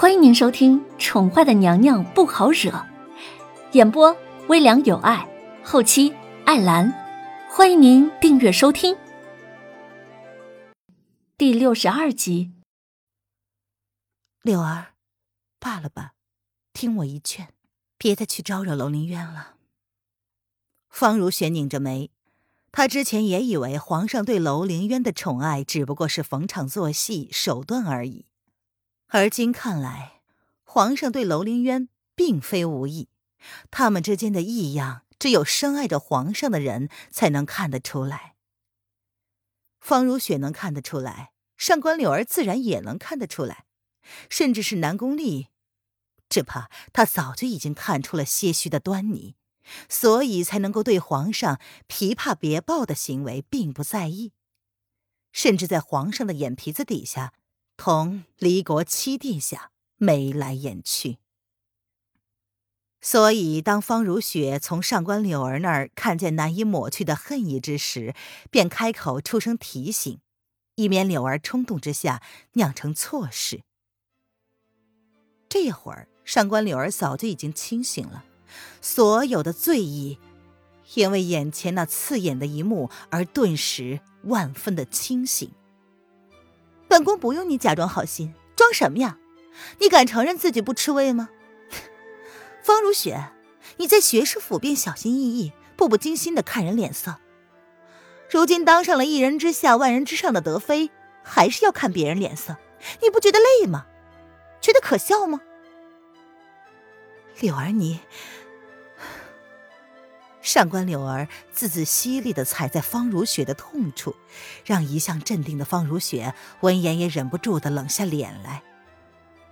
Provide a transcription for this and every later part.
欢迎您收听《宠坏的娘娘不好惹》，演播微凉有爱，后期艾兰。欢迎您订阅收听。第六十二集，柳儿，罢了吧，听我一劝，别再去招惹楼凌渊了。方如雪拧着眉，她之前也以为皇上对楼凌渊的宠爱只不过是逢场作戏手段而已。而今看来，皇上对楼凌渊并非无意，他们之间的异样，只有深爱着皇上的人才能看得出来。方如雪能看得出来，上官柳儿自然也能看得出来，甚至是南宫丽，只怕他早就已经看出了些许的端倪，所以才能够对皇上琵琶别抱的行为并不在意，甚至在皇上的眼皮子底下。同离国七殿下眉来眼去，所以当方如雪从上官柳儿那儿看见难以抹去的恨意之时，便开口出声提醒，以免柳儿冲动之下酿成错事。这会儿，上官柳儿早就已经清醒了，所有的醉意，因为眼前那刺眼的一幕而顿时万分的清醒。本宫不用你假装好心，装什么呀？你敢承认自己不吃味吗？方如雪，你在学士府便小心翼翼、步步惊心的看人脸色，如今当上了一人之下、万人之上的德妃，还是要看别人脸色，你不觉得累吗？觉得可笑吗？柳儿，你。上官柳儿字字犀利的踩在方如雪的痛处，让一向镇定的方如雪闻言也忍不住的冷下脸来。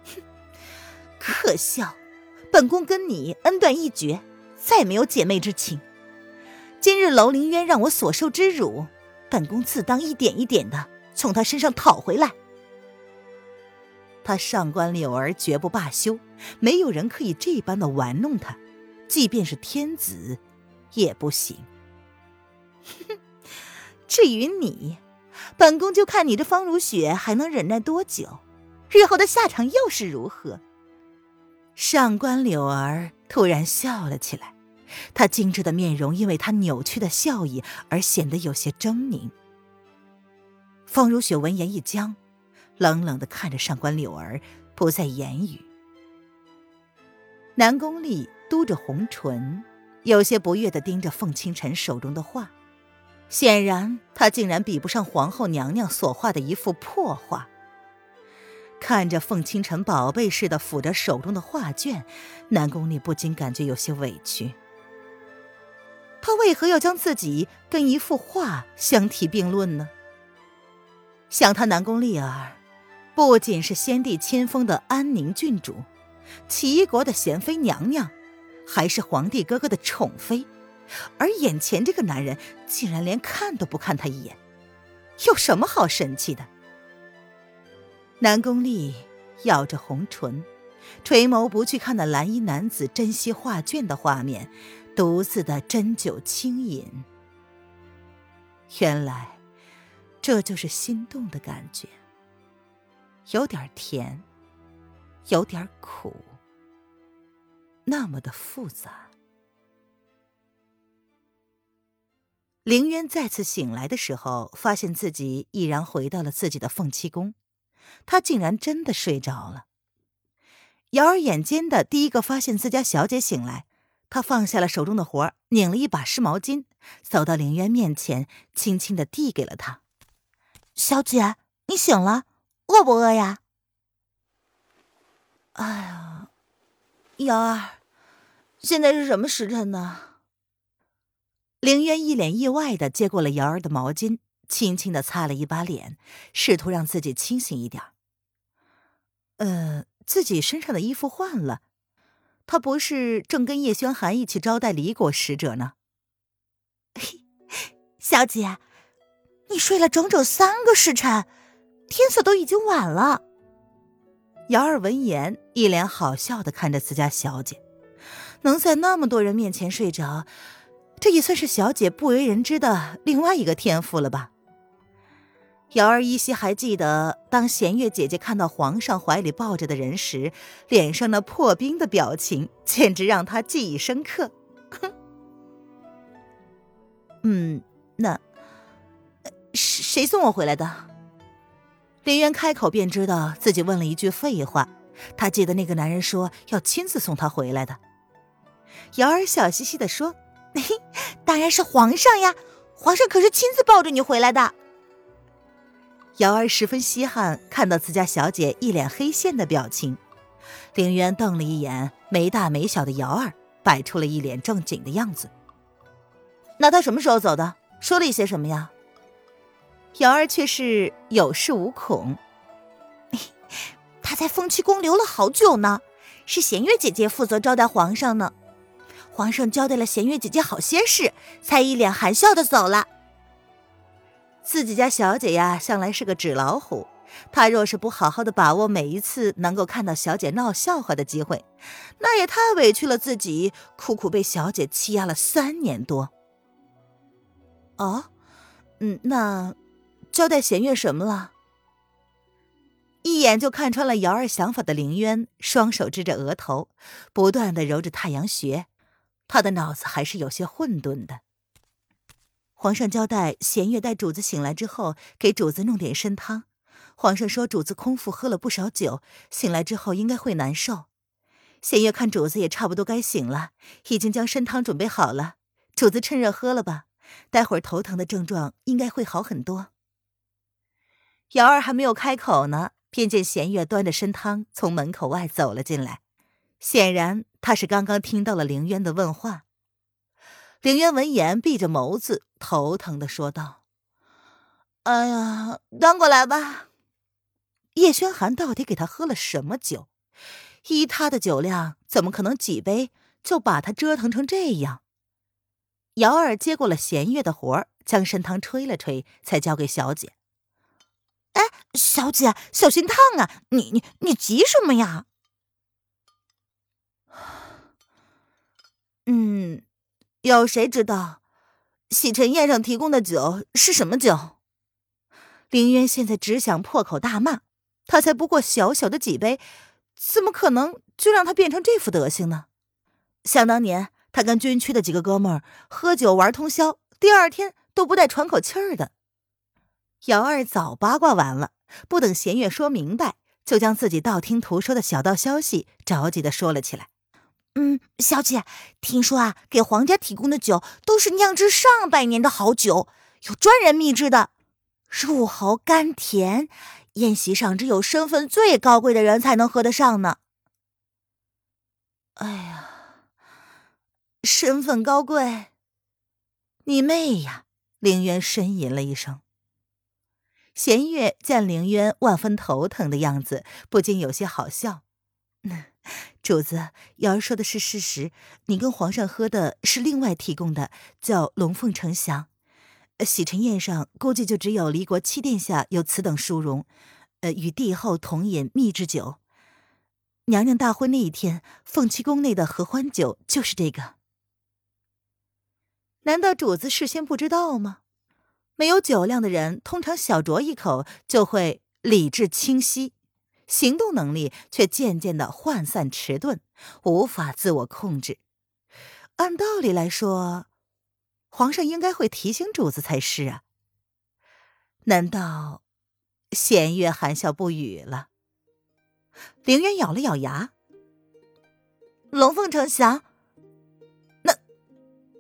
哼，可笑！本宫跟你恩断义绝，再没有姐妹之情。今日楼凌渊让我所受之辱，本宫自当一点一点的从他身上讨回来。他上官柳儿绝不罢休，没有人可以这般的玩弄他，即便是天子。也不行。至于你，本宫就看你这方如雪还能忍耐多久，日后的下场又是如何。上官柳儿突然笑了起来，她精致的面容因为她扭曲的笑意而显得有些狰狞。方如雪闻言一僵，冷冷的看着上官柳儿，不再言语。南宫丽嘟着红唇。有些不悦的盯着凤清晨手中的画，显然他竟然比不上皇后娘娘所画的一幅破画。看着凤清晨宝贝似的抚着手中的画卷，南宫丽不禁感觉有些委屈。他为何要将自己跟一幅画相提并论呢？想他南宫丽儿，不仅是先帝亲封的安宁郡主，齐国的贤妃娘娘。还是皇帝哥哥的宠妃，而眼前这个男人竟然连看都不看他一眼，有什么好神气的？南宫丽咬着红唇，垂眸不去看那蓝衣男子珍惜画卷的画面，独自的斟酒轻饮。原来，这就是心动的感觉，有点甜，有点苦。那么的复杂。凌渊再次醒来的时候，发现自己已然回到了自己的凤栖宫，他竟然真的睡着了。瑶儿眼尖的第一个发现自家小姐醒来，他放下了手中的活儿，拧了一把湿毛巾，走到凌渊面前，轻轻的递给了他：“小姐，你醒了，饿不饿呀？”哎呀，瑶儿。现在是什么时辰呢？凌渊一脸意外的接过了瑶儿的毛巾，轻轻的擦了一把脸，试图让自己清醒一点。呃，自己身上的衣服换了，他不是正跟叶轩寒一起招待离国使者呢？小姐，你睡了整整三个时辰，天色都已经晚了。瑶儿闻言，一脸好笑的看着自家小姐。能在那么多人面前睡着，这也算是小姐不为人知的另外一个天赋了吧？瑶儿依稀还记得，当弦月姐姐看到皇上怀里抱着的人时，脸上那破冰的表情，简直让她记忆深刻。哼，嗯，那谁送我回来的？林渊开口便知道自己问了一句废话。他记得那个男人说要亲自送他回来的。瑶儿笑嘻嘻的说：“当然是皇上呀，皇上可是亲自抱着你回来的。”瑶儿十分稀罕看到自家小姐一脸黑线的表情。凌渊瞪了一眼没大没小的瑶儿，摆出了一脸正经的样子。那他什么时候走的？说了一些什么呀？瑶儿却是有恃无恐。他在凤栖宫留了好久呢，是弦月姐姐负责招待皇上呢。皇上交代了弦月姐姐好些事，才一脸含笑的走了。自己家小姐呀，向来是个纸老虎。她若是不好好的把握每一次能够看到小姐闹笑话的机会，那也太委屈了自己，苦苦被小姐欺压了三年多。哦，嗯，那交代弦月什么了？一眼就看穿了瑶儿想法的凌渊，双手支着额头，不断的揉着太阳穴，他的脑子还是有些混沌的。皇上交代弦月待主子醒来之后，给主子弄点参汤。皇上说主子空腹喝了不少酒，醒来之后应该会难受。弦月看主子也差不多该醒了，已经将参汤准备好了，主子趁热喝了吧，待会儿头疼的症状应该会好很多。瑶儿还没有开口呢，便见弦月端着参汤从门口外走了进来，显然他是刚刚听到了凌渊的问话。凌渊闻言，闭着眸子，头疼的说道：“哎呀，端过来吧。”叶轩寒到底给他喝了什么酒？依他的酒量，怎么可能几杯就把他折腾成这样？瑶儿接过了弦月的活儿，将参汤吹了吹，才交给小姐。“哎，小姐，小心烫啊！你你你急什么呀？”嗯。有谁知道，洗尘宴上提供的酒是什么酒？凌渊现在只想破口大骂，他才不过小小的几杯，怎么可能就让他变成这副德行呢？想当年，他跟军区的几个哥们儿喝酒玩通宵，第二天都不带喘口气儿的。姚二早八卦完了，不等弦月说明白，就将自己道听途说的小道消息着急的说了起来。嗯，小姐，听说啊，给皇家提供的酒都是酿制上百年的好酒，有专人秘制的，入喉甘甜，宴席上只有身份最高贵的人才能喝得上呢。哎呀，身份高贵，你妹呀！凌渊呻吟了一声。弦月见凌渊万分头疼的样子，不禁有些好笑。主子，瑶儿说的是事实。你跟皇上喝的是另外提供的，叫龙凤呈祥。洗尘宴上估计就只有离国七殿下有此等殊荣，呃，与帝后同饮秘制酒。娘娘大婚那一天，凤栖宫内的合欢酒就是这个。难道主子事先不知道吗？没有酒量的人，通常小酌一口就会理智清晰。行动能力却渐渐的涣散迟钝，无法自我控制。按道理来说，皇上应该会提醒主子才是啊。难道？弦月含笑不语了。凌渊咬了咬牙：“龙凤呈祥，那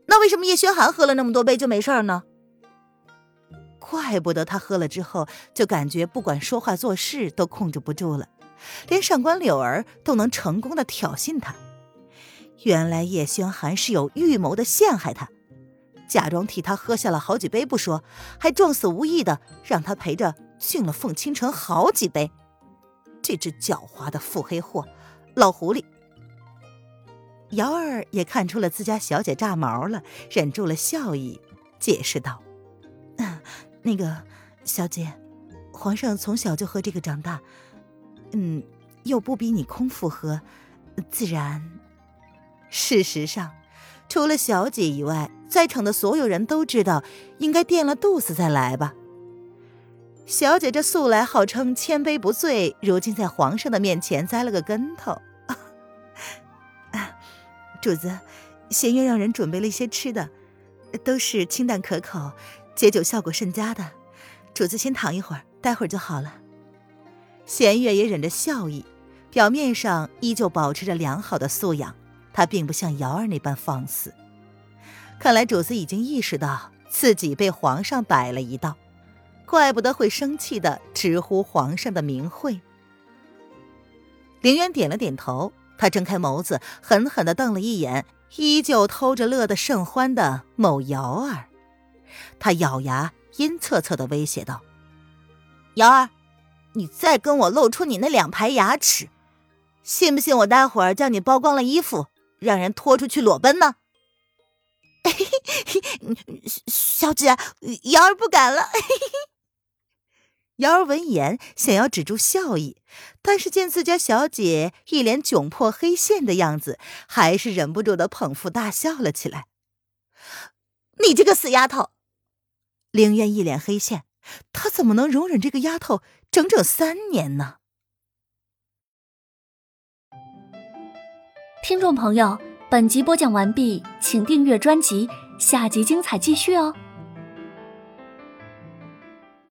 那为什么叶轩寒喝了那么多杯就没事儿呢？”怪不得他喝了之后就感觉不管说话做事都控制不住了，连上官柳儿都能成功的挑衅他。原来叶轩寒是有预谋的陷害他，假装替他喝下了好几杯不说，还撞死无意的让他陪着敬了凤倾城好几杯。这只狡猾的腹黑货，老狐狸！瑶儿也看出了自家小姐炸毛了，忍住了笑意，解释道。那个小姐，皇上从小就喝这个长大，嗯，又不比你空腹喝，自然。事实上，除了小姐以外，在场的所有人都知道，应该垫了肚子再来吧。小姐这素来号称千杯不醉，如今在皇上的面前栽了个跟头。主子，弦月让人准备了一些吃的，都是清淡可口、解酒效果甚佳的。主子先躺一会儿，待会儿就好了。弦月也忍着笑意，表面上依旧保持着良好的素养，她并不像瑶儿那般放肆。看来主子已经意识到自己被皇上摆了一道。怪不得会生气的直呼皇上的名讳。凌渊点了点头，他睁开眸子，狠狠的瞪了一眼，依旧偷着乐得甚欢的某瑶儿。他咬牙，阴恻恻的威胁道：“瑶儿，你再跟我露出你那两排牙齿，信不信我待会儿叫你剥光了衣服，让人拖出去裸奔呢？” 小姐，瑶儿不敢了。瑶儿闻言，想要止住笑意，但是见自家小姐一脸窘迫黑线的样子，还是忍不住的捧腹大笑了起来。你这个死丫头！凌渊一脸黑线，他怎么能容忍这个丫头整整三年呢？听众朋友，本集播讲完毕，请订阅专辑，下集精彩继续哦。